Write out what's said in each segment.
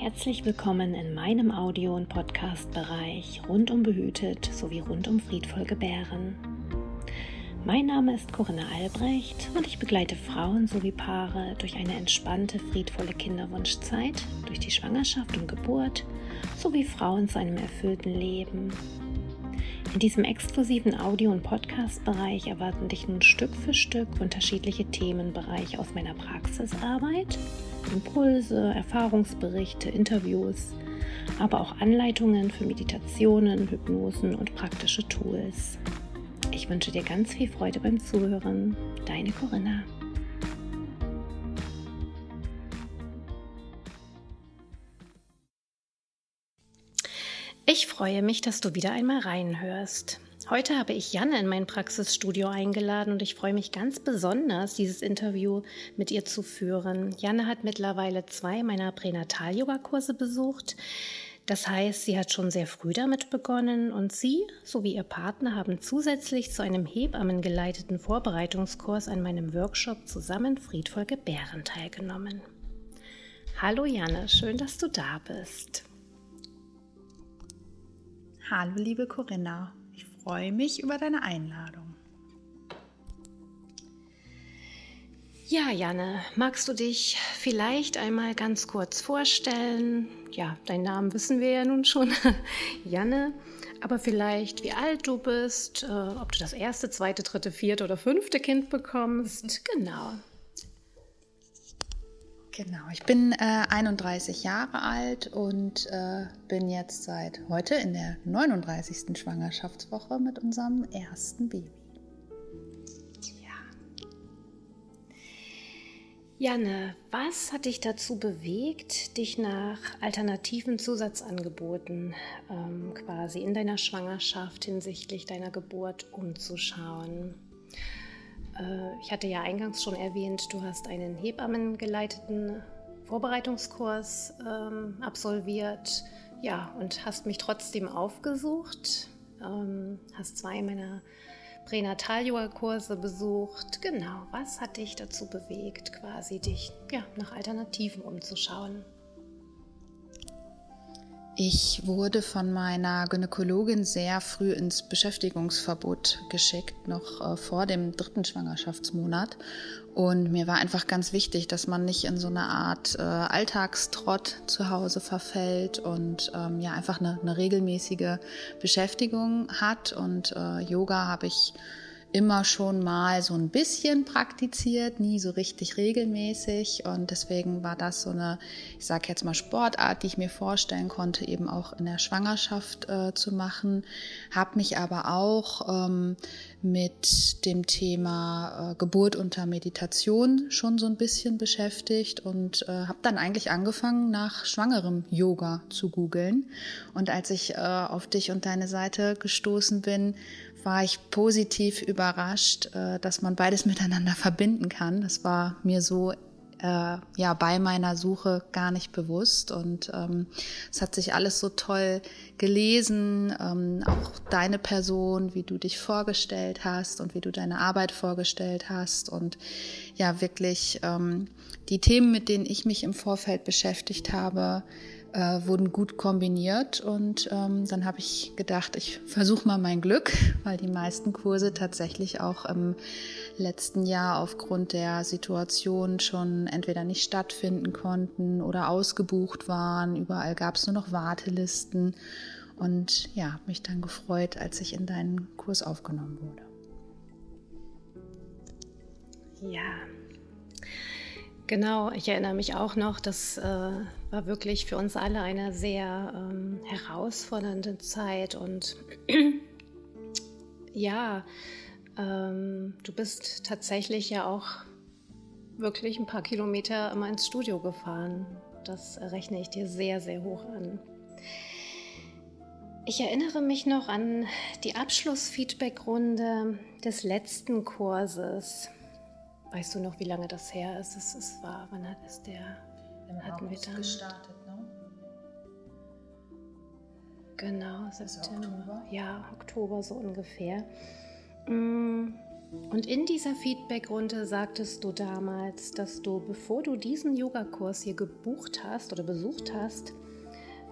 Herzlich willkommen in meinem Audio- und Podcast-Bereich rundum behütet sowie rundum friedvoll gebären. Mein Name ist Corinna Albrecht und ich begleite Frauen sowie Paare durch eine entspannte, friedvolle Kinderwunschzeit, durch die Schwangerschaft und Geburt sowie Frauen zu einem erfüllten Leben. In diesem exklusiven Audio- und Podcast-Bereich erwarten dich nun Stück für Stück unterschiedliche Themenbereiche aus meiner Praxisarbeit, Impulse, Erfahrungsberichte, Interviews, aber auch Anleitungen für Meditationen, Hypnosen und praktische Tools. Ich wünsche dir ganz viel Freude beim Zuhören. Deine Corinna. Ich freue mich, dass du wieder einmal reinhörst. Heute habe ich Janne in mein Praxisstudio eingeladen und ich freue mich ganz besonders, dieses Interview mit ihr zu führen. Janne hat mittlerweile zwei meiner Pränatal-Yoga-Kurse besucht. Das heißt, sie hat schon sehr früh damit begonnen und sie sowie ihr Partner haben zusätzlich zu einem Hebammengeleiteten Vorbereitungskurs an meinem Workshop zusammen friedvoll gebären teilgenommen. Hallo Janne, schön, dass du da bist. Hallo liebe Corinna, freue mich über deine Einladung. Ja, Janne, magst du dich vielleicht einmal ganz kurz vorstellen? Ja, deinen Namen wissen wir ja nun schon, Janne, aber vielleicht wie alt du bist, äh, ob du das erste, zweite, dritte, vierte oder fünfte Kind bekommst. Genau. Genau, ich bin äh, 31 Jahre alt und äh, bin jetzt seit heute in der 39. Schwangerschaftswoche mit unserem ersten Baby. Ja. Janne, was hat dich dazu bewegt, dich nach alternativen Zusatzangeboten ähm, quasi in deiner Schwangerschaft hinsichtlich deiner Geburt umzuschauen? Äh, ich hatte ja eingangs schon erwähnt, du hast einen Hebammengeleiteten Vorbereitungskurs ähm, absolviert, ja, und hast mich trotzdem aufgesucht, ähm, hast zwei meiner Pränatal-Yoga-Kurse besucht. Genau, was hat dich dazu bewegt, quasi dich ja, nach Alternativen umzuschauen? Ich wurde von meiner Gynäkologin sehr früh ins Beschäftigungsverbot geschickt, noch äh, vor dem dritten Schwangerschaftsmonat. Und mir war einfach ganz wichtig, dass man nicht in so eine Art äh, Alltagstrott zu Hause verfällt und ähm, ja einfach eine, eine, regelmäßige Beschäftigung hat. Und äh, Yoga habe ich immer schon mal so ein bisschen praktiziert, nie so richtig regelmäßig. Und deswegen war das so eine, ich sage jetzt mal Sportart, die ich mir vorstellen konnte, eben auch in der Schwangerschaft äh, zu machen. Habe mich aber auch ähm, mit dem Thema äh, Geburt unter Meditation schon so ein bisschen beschäftigt und äh, habe dann eigentlich angefangen, nach schwangerem Yoga zu googeln. Und als ich äh, auf dich und deine Seite gestoßen bin, war ich positiv überrascht, äh, dass man beides miteinander verbinden kann. Das war mir so äh, ja bei meiner Suche gar nicht bewusst. Und ähm, es hat sich alles so toll gelesen, ähm, auch deine Person, wie du dich vorgestellt hast und wie du deine Arbeit vorgestellt hast. Und ja wirklich ähm, die Themen, mit denen ich mich im Vorfeld beschäftigt habe, äh, wurden gut kombiniert und ähm, dann habe ich gedacht, ich versuche mal mein Glück, weil die meisten Kurse tatsächlich auch im letzten Jahr aufgrund der Situation schon entweder nicht stattfinden konnten oder ausgebucht waren. Überall gab es nur noch Wartelisten und ja, habe mich dann gefreut, als ich in deinen Kurs aufgenommen wurde. Ja, Genau, ich erinnere mich auch noch, das äh, war wirklich für uns alle eine sehr ähm, herausfordernde Zeit und ja, ähm, du bist tatsächlich ja auch wirklich ein paar Kilometer immer ins Studio gefahren. Das rechne ich dir sehr, sehr hoch an. Ich erinnere mich noch an die Abschlussfeedbackrunde des letzten Kurses. Weißt du noch, wie lange das her ist? Es, es war, wann hat es der? Im hatten August wir dann gestartet, ne? Genau, September. Oktober? Ja, Oktober so ungefähr. Mm, Und in dieser Feedback-Runde sagtest du damals, dass du, bevor du diesen Yogakurs hier gebucht hast oder besucht hast,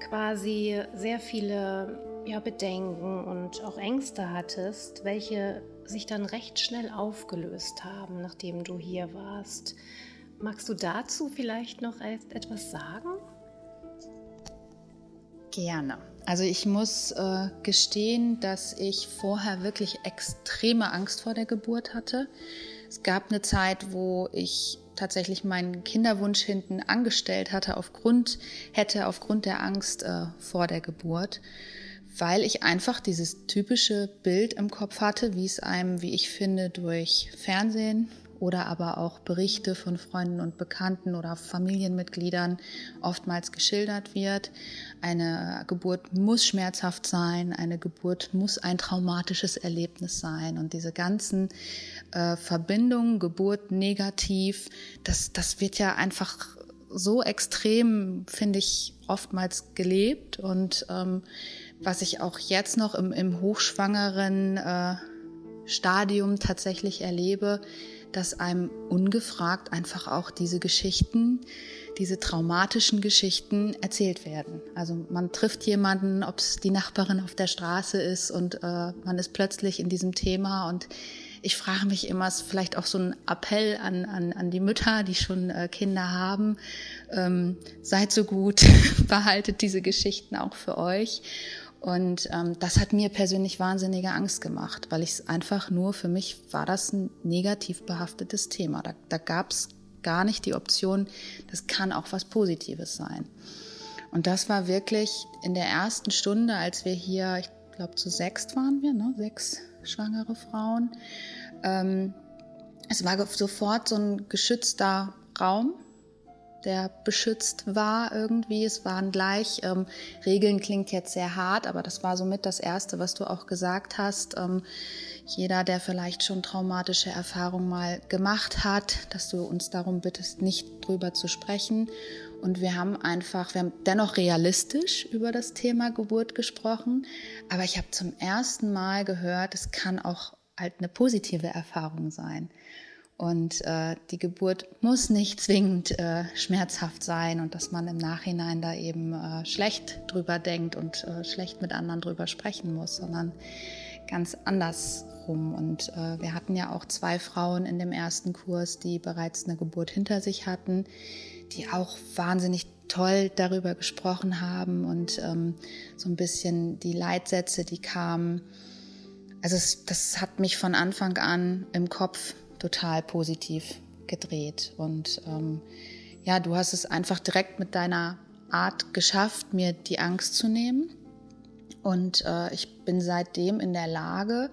quasi sehr viele ja, Bedenken und auch Ängste hattest, welche sich dann recht schnell aufgelöst haben, nachdem du hier warst. Magst du dazu vielleicht noch etwas sagen? Gerne. Also ich muss äh, gestehen, dass ich vorher wirklich extreme Angst vor der Geburt hatte. Es gab eine Zeit, wo ich tatsächlich meinen Kinderwunsch hinten angestellt hatte aufgrund hätte aufgrund der Angst äh, vor der Geburt weil ich einfach dieses typische Bild im Kopf hatte, wie es einem, wie ich finde, durch Fernsehen oder aber auch Berichte von Freunden und Bekannten oder Familienmitgliedern oftmals geschildert wird. Eine Geburt muss schmerzhaft sein, eine Geburt muss ein traumatisches Erlebnis sein und diese ganzen äh, Verbindungen, Geburt negativ, das, das wird ja einfach so extrem, finde ich, oftmals gelebt und ähm, was ich auch jetzt noch im, im hochschwangeren äh, Stadium tatsächlich erlebe, dass einem ungefragt einfach auch diese Geschichten, diese traumatischen Geschichten erzählt werden. Also man trifft jemanden, ob es die Nachbarin auf der Straße ist und äh, man ist plötzlich in diesem Thema und ich frage mich immer, ist vielleicht auch so ein Appell an, an, an die Mütter, die schon äh, Kinder haben, ähm, seid so gut, behaltet diese Geschichten auch für euch und ähm, das hat mir persönlich wahnsinnige Angst gemacht, weil ich es einfach nur, für mich war das ein negativ behaftetes Thema. Da, da gab es gar nicht die Option, das kann auch was Positives sein. Und das war wirklich in der ersten Stunde, als wir hier, ich glaube zu sechs waren wir, ne? sechs schwangere Frauen. Ähm, es war sofort so ein geschützter Raum, der beschützt war irgendwie. Es waren gleich, ähm, Regeln klingt jetzt sehr hart, aber das war somit das Erste, was du auch gesagt hast. Ähm, jeder, der vielleicht schon traumatische Erfahrungen mal gemacht hat, dass du uns darum bittest, nicht drüber zu sprechen. Und wir haben einfach, wir haben dennoch realistisch über das Thema Geburt gesprochen, aber ich habe zum ersten Mal gehört, es kann auch halt eine positive Erfahrung sein. Und äh, die Geburt muss nicht zwingend äh, schmerzhaft sein und dass man im Nachhinein da eben äh, schlecht drüber denkt und äh, schlecht mit anderen drüber sprechen muss, sondern ganz andersrum. Und äh, wir hatten ja auch zwei Frauen in dem ersten Kurs, die bereits eine Geburt hinter sich hatten, die auch wahnsinnig toll darüber gesprochen haben und ähm, so ein bisschen die Leitsätze, die kamen. Also es, das hat mich von Anfang an im Kopf total positiv gedreht. Und ähm, ja, du hast es einfach direkt mit deiner Art geschafft, mir die Angst zu nehmen. Und äh, ich bin seitdem in der Lage,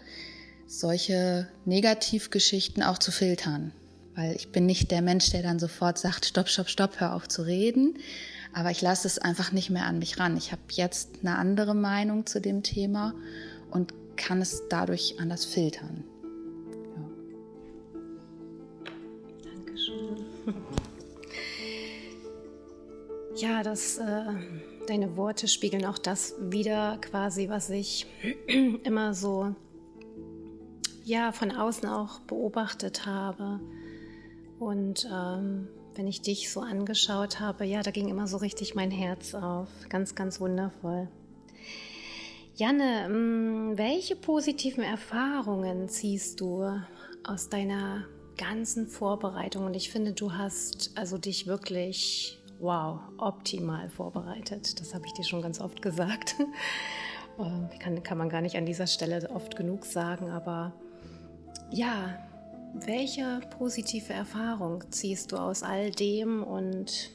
solche Negativgeschichten auch zu filtern. Weil ich bin nicht der Mensch, der dann sofort sagt, stopp, stopp, stopp, hör auf zu reden. Aber ich lasse es einfach nicht mehr an mich ran. Ich habe jetzt eine andere Meinung zu dem Thema und kann es dadurch anders filtern. Ja, das, äh, deine Worte spiegeln auch das wieder, quasi, was ich immer so ja, von außen auch beobachtet habe. Und ähm, wenn ich dich so angeschaut habe, ja, da ging immer so richtig mein Herz auf. Ganz, ganz wundervoll. Janne, mm, welche positiven Erfahrungen ziehst du aus deiner ganzen Vorbereitung? Und ich finde, du hast also dich wirklich wow, optimal vorbereitet. Das habe ich dir schon ganz oft gesagt. Ähm, kann, kann man gar nicht an dieser Stelle oft genug sagen, aber ja, welche positive Erfahrung ziehst du aus all dem und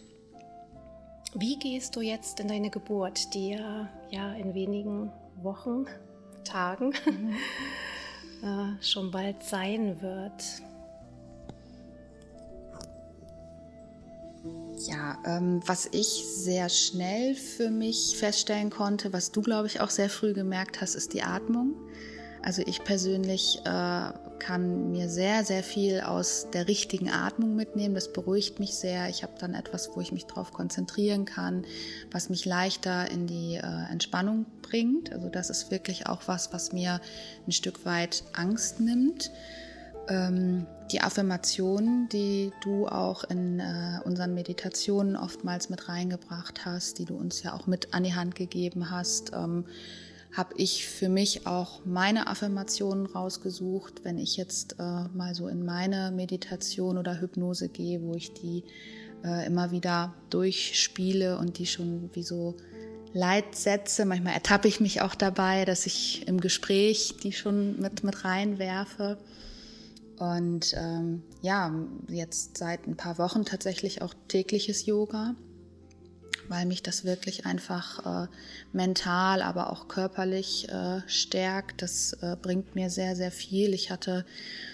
wie gehst du jetzt in deine Geburt, die ja, ja in wenigen Wochen, Tagen mhm. äh, schon bald sein wird? Ja, ähm, was ich sehr schnell für mich feststellen konnte, was du, glaube ich, auch sehr früh gemerkt hast, ist die Atmung. Also ich persönlich äh, kann mir sehr, sehr viel aus der richtigen Atmung mitnehmen. Das beruhigt mich sehr. Ich habe dann etwas, wo ich mich darauf konzentrieren kann, was mich leichter in die äh, Entspannung bringt. Also das ist wirklich auch was, was mir ein Stück weit Angst nimmt. Ähm, die Affirmationen, die du auch in äh, unseren Meditationen oftmals mit reingebracht hast, die du uns ja auch mit an die Hand gegeben hast, ähm, habe ich für mich auch meine Affirmationen rausgesucht, wenn ich jetzt äh, mal so in meine Meditation oder Hypnose gehe, wo ich die äh, immer wieder durchspiele und die schon wie so Leitsätze, manchmal ertappe ich mich auch dabei, dass ich im Gespräch die schon mit, mit reinwerfe. Und ähm, ja, jetzt seit ein paar Wochen tatsächlich auch tägliches Yoga weil mich das wirklich einfach äh, mental, aber auch körperlich äh, stärkt. Das äh, bringt mir sehr, sehr viel. Ich hatte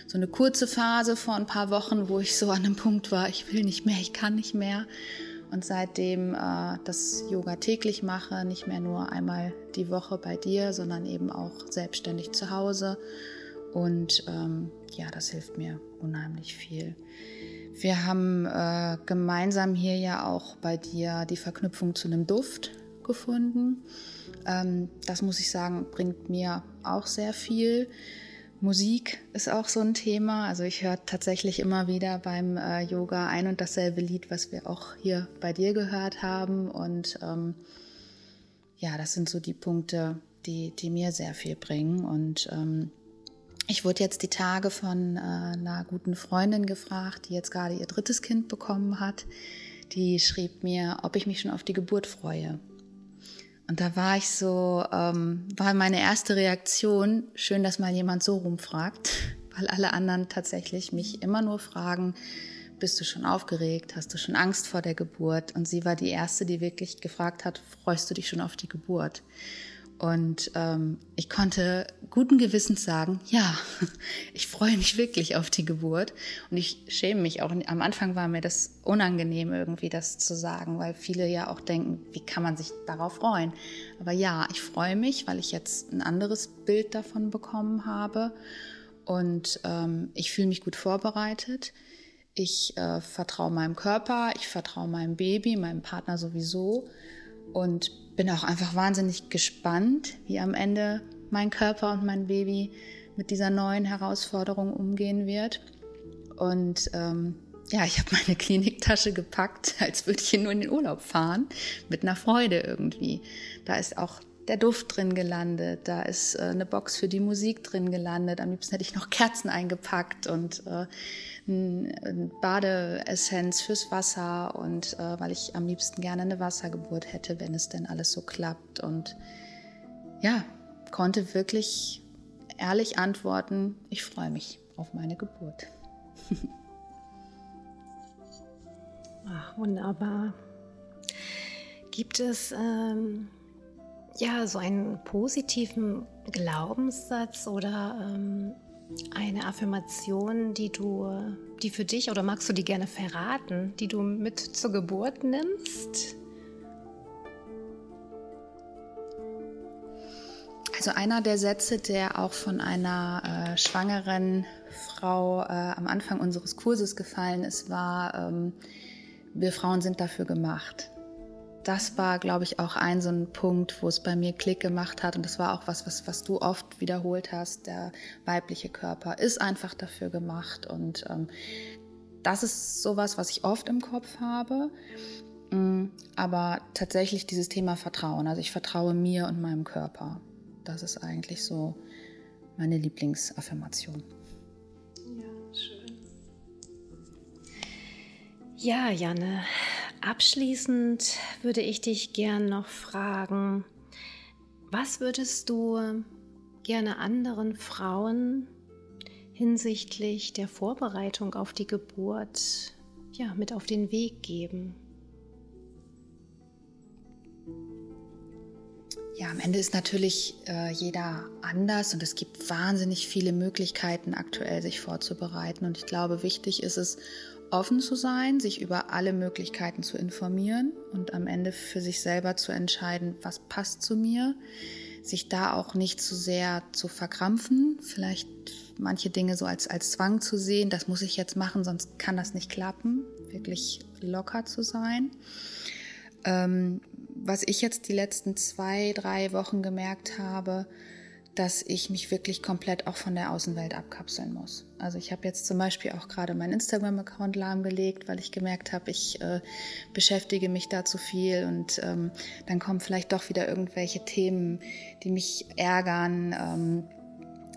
so eine kurze Phase vor ein paar Wochen, wo ich so an einem Punkt war, ich will nicht mehr, ich kann nicht mehr. Und seitdem äh, das Yoga täglich mache, nicht mehr nur einmal die Woche bei dir, sondern eben auch selbstständig zu Hause. Und ähm, ja, das hilft mir unheimlich viel. Wir haben äh, gemeinsam hier ja auch bei dir die Verknüpfung zu einem Duft gefunden. Ähm, das muss ich sagen, bringt mir auch sehr viel. Musik ist auch so ein Thema. Also ich höre tatsächlich immer wieder beim äh, Yoga ein und dasselbe Lied, was wir auch hier bei dir gehört haben. Und ähm, ja, das sind so die Punkte, die, die mir sehr viel bringen. Und ähm, ich wurde jetzt die Tage von äh, einer guten Freundin gefragt, die jetzt gerade ihr drittes Kind bekommen hat. Die schrieb mir, ob ich mich schon auf die Geburt freue. Und da war ich so, ähm, war meine erste Reaktion, schön, dass mal jemand so rumfragt, weil alle anderen tatsächlich mich immer nur fragen, bist du schon aufgeregt? Hast du schon Angst vor der Geburt? Und sie war die erste, die wirklich gefragt hat, freust du dich schon auf die Geburt? Und ähm, ich konnte guten Gewissens sagen, ja, ich freue mich wirklich auf die Geburt. Und ich schäme mich auch. Am Anfang war mir das unangenehm, irgendwie das zu sagen, weil viele ja auch denken, wie kann man sich darauf freuen? Aber ja, ich freue mich, weil ich jetzt ein anderes Bild davon bekommen habe. Und ähm, ich fühle mich gut vorbereitet. Ich äh, vertraue meinem Körper, ich vertraue meinem Baby, meinem Partner sowieso. Und bin auch einfach wahnsinnig gespannt, wie am Ende mein Körper und mein Baby mit dieser neuen Herausforderung umgehen wird. Und ähm, ja, ich habe meine Kliniktasche gepackt, als würde ich hier nur in den Urlaub fahren, mit einer Freude irgendwie. Da ist auch der Duft drin gelandet, da ist äh, eine Box für die Musik drin gelandet. Am liebsten hätte ich noch Kerzen eingepackt und äh, ein Badeessenz fürs Wasser und äh, weil ich am liebsten gerne eine Wassergeburt hätte, wenn es denn alles so klappt. Und ja, konnte wirklich ehrlich antworten, ich freue mich auf meine Geburt. Ach, wunderbar. Gibt es ähm, ja so einen positiven Glaubenssatz oder ähm, eine Affirmation, die du, die für dich oder magst du die gerne verraten, die du mit zur Geburt nimmst? Also einer der Sätze, der auch von einer äh, schwangeren Frau äh, am Anfang unseres Kurses gefallen ist, war, ähm, wir Frauen sind dafür gemacht das war, glaube ich, auch ein so ein Punkt, wo es bei mir Klick gemacht hat. Und das war auch was, was, was du oft wiederholt hast. Der weibliche Körper ist einfach dafür gemacht. Und ähm, das ist sowas, was ich oft im Kopf habe. Mm, aber tatsächlich dieses Thema Vertrauen. Also ich vertraue mir und meinem Körper. Das ist eigentlich so meine Lieblingsaffirmation. Ja, schön. Ja, Janne, Abschließend würde ich dich gern noch fragen, was würdest du gerne anderen Frauen hinsichtlich der Vorbereitung auf die Geburt ja, mit auf den Weg geben? Ja, am Ende ist natürlich äh, jeder anders und es gibt wahnsinnig viele Möglichkeiten aktuell sich vorzubereiten. Und ich glaube, wichtig ist es, offen zu sein, sich über alle Möglichkeiten zu informieren und am Ende für sich selber zu entscheiden, was passt zu mir, sich da auch nicht zu sehr zu verkrampfen, vielleicht manche Dinge so als, als Zwang zu sehen, das muss ich jetzt machen, sonst kann das nicht klappen, wirklich locker zu sein. Ähm, was ich jetzt die letzten zwei, drei Wochen gemerkt habe, dass ich mich wirklich komplett auch von der Außenwelt abkapseln muss. Also ich habe jetzt zum Beispiel auch gerade meinen Instagram-Account lahmgelegt, weil ich gemerkt habe, ich äh, beschäftige mich da zu viel und ähm, dann kommen vielleicht doch wieder irgendwelche Themen, die mich ärgern. Ähm,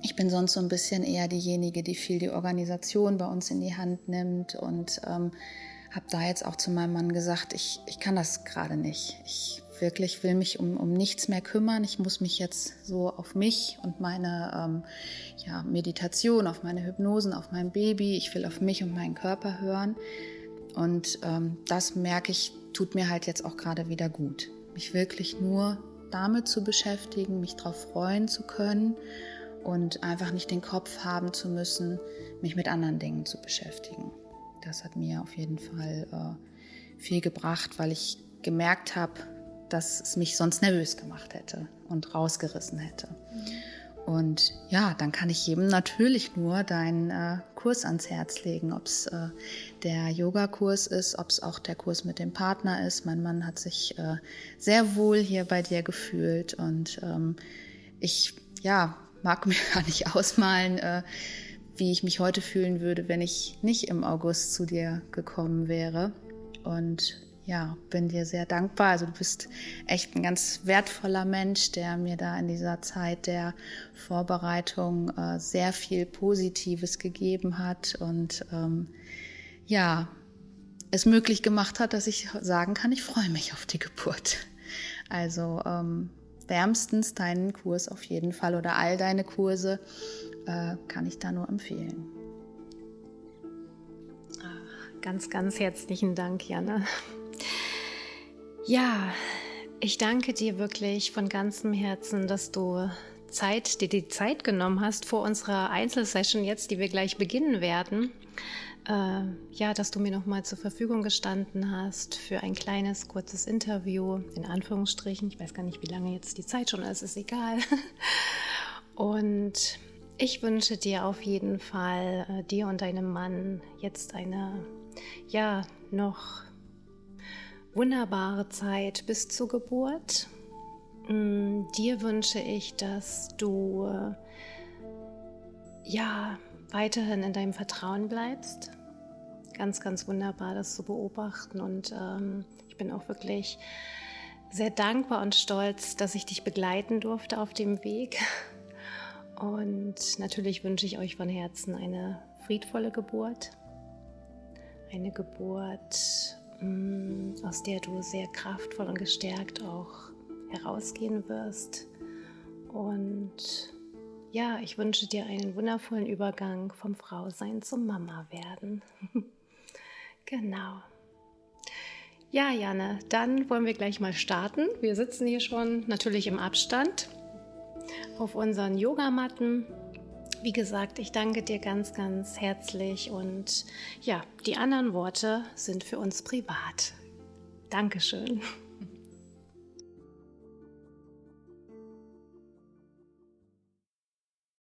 ich bin sonst so ein bisschen eher diejenige, die viel die Organisation bei uns in die Hand nimmt und ähm, habe da jetzt auch zu meinem Mann gesagt, ich, ich kann das gerade nicht. Ich wirklich will mich um, um nichts mehr kümmern. Ich muss mich jetzt so auf mich und meine ähm, ja, Meditation, auf meine Hypnosen, auf mein Baby, ich will auf mich und meinen Körper hören. Und ähm, das merke ich, tut mir halt jetzt auch gerade wieder gut. Mich wirklich nur damit zu beschäftigen, mich darauf freuen zu können und einfach nicht den Kopf haben zu müssen, mich mit anderen Dingen zu beschäftigen. Das hat mir auf jeden Fall äh, viel gebracht, weil ich gemerkt habe, dass es mich sonst nervös gemacht hätte und rausgerissen hätte. Und ja, dann kann ich jedem natürlich nur deinen äh, Kurs ans Herz legen, ob es äh, der Yogakurs ist, ob es auch der Kurs mit dem Partner ist. Mein Mann hat sich äh, sehr wohl hier bei dir gefühlt und ähm, ich ja, mag mir gar nicht ausmalen, äh, wie ich mich heute fühlen würde, wenn ich nicht im August zu dir gekommen wäre. Und ja, bin dir sehr dankbar. Also du bist echt ein ganz wertvoller Mensch, der mir da in dieser Zeit der Vorbereitung äh, sehr viel Positives gegeben hat und ähm, ja, es möglich gemacht hat, dass ich sagen kann, ich freue mich auf die Geburt. Also ähm, wärmstens deinen Kurs auf jeden Fall oder all deine Kurse äh, kann ich da nur empfehlen. Ach, ganz, ganz herzlichen Dank, Janne. Ja, ich danke dir wirklich von ganzem Herzen, dass du Zeit, dir die Zeit genommen hast vor unserer Einzelsession jetzt, die wir gleich beginnen werden. Äh, ja, dass du mir nochmal zur Verfügung gestanden hast für ein kleines, kurzes Interview, in Anführungsstrichen. Ich weiß gar nicht, wie lange jetzt die Zeit schon ist, ist egal. Und ich wünsche dir auf jeden Fall, äh, dir und deinem Mann, jetzt eine, ja, noch wunderbare Zeit bis zur Geburt. Mm, dir wünsche ich, dass du ja weiterhin in deinem Vertrauen bleibst. Ganz, ganz wunderbar, das zu beobachten. Und ähm, ich bin auch wirklich sehr dankbar und stolz, dass ich dich begleiten durfte auf dem Weg. Und natürlich wünsche ich euch von Herzen eine friedvolle Geburt. Eine Geburt aus der du sehr kraftvoll und gestärkt auch herausgehen wirst. Und ja, ich wünsche dir einen wundervollen Übergang vom Frausein zum Mama werden. genau. Ja, Janne, dann wollen wir gleich mal starten. Wir sitzen hier schon natürlich im Abstand auf unseren Yogamatten wie gesagt, ich danke dir ganz, ganz herzlich und ja, die anderen Worte sind für uns privat. Dankeschön.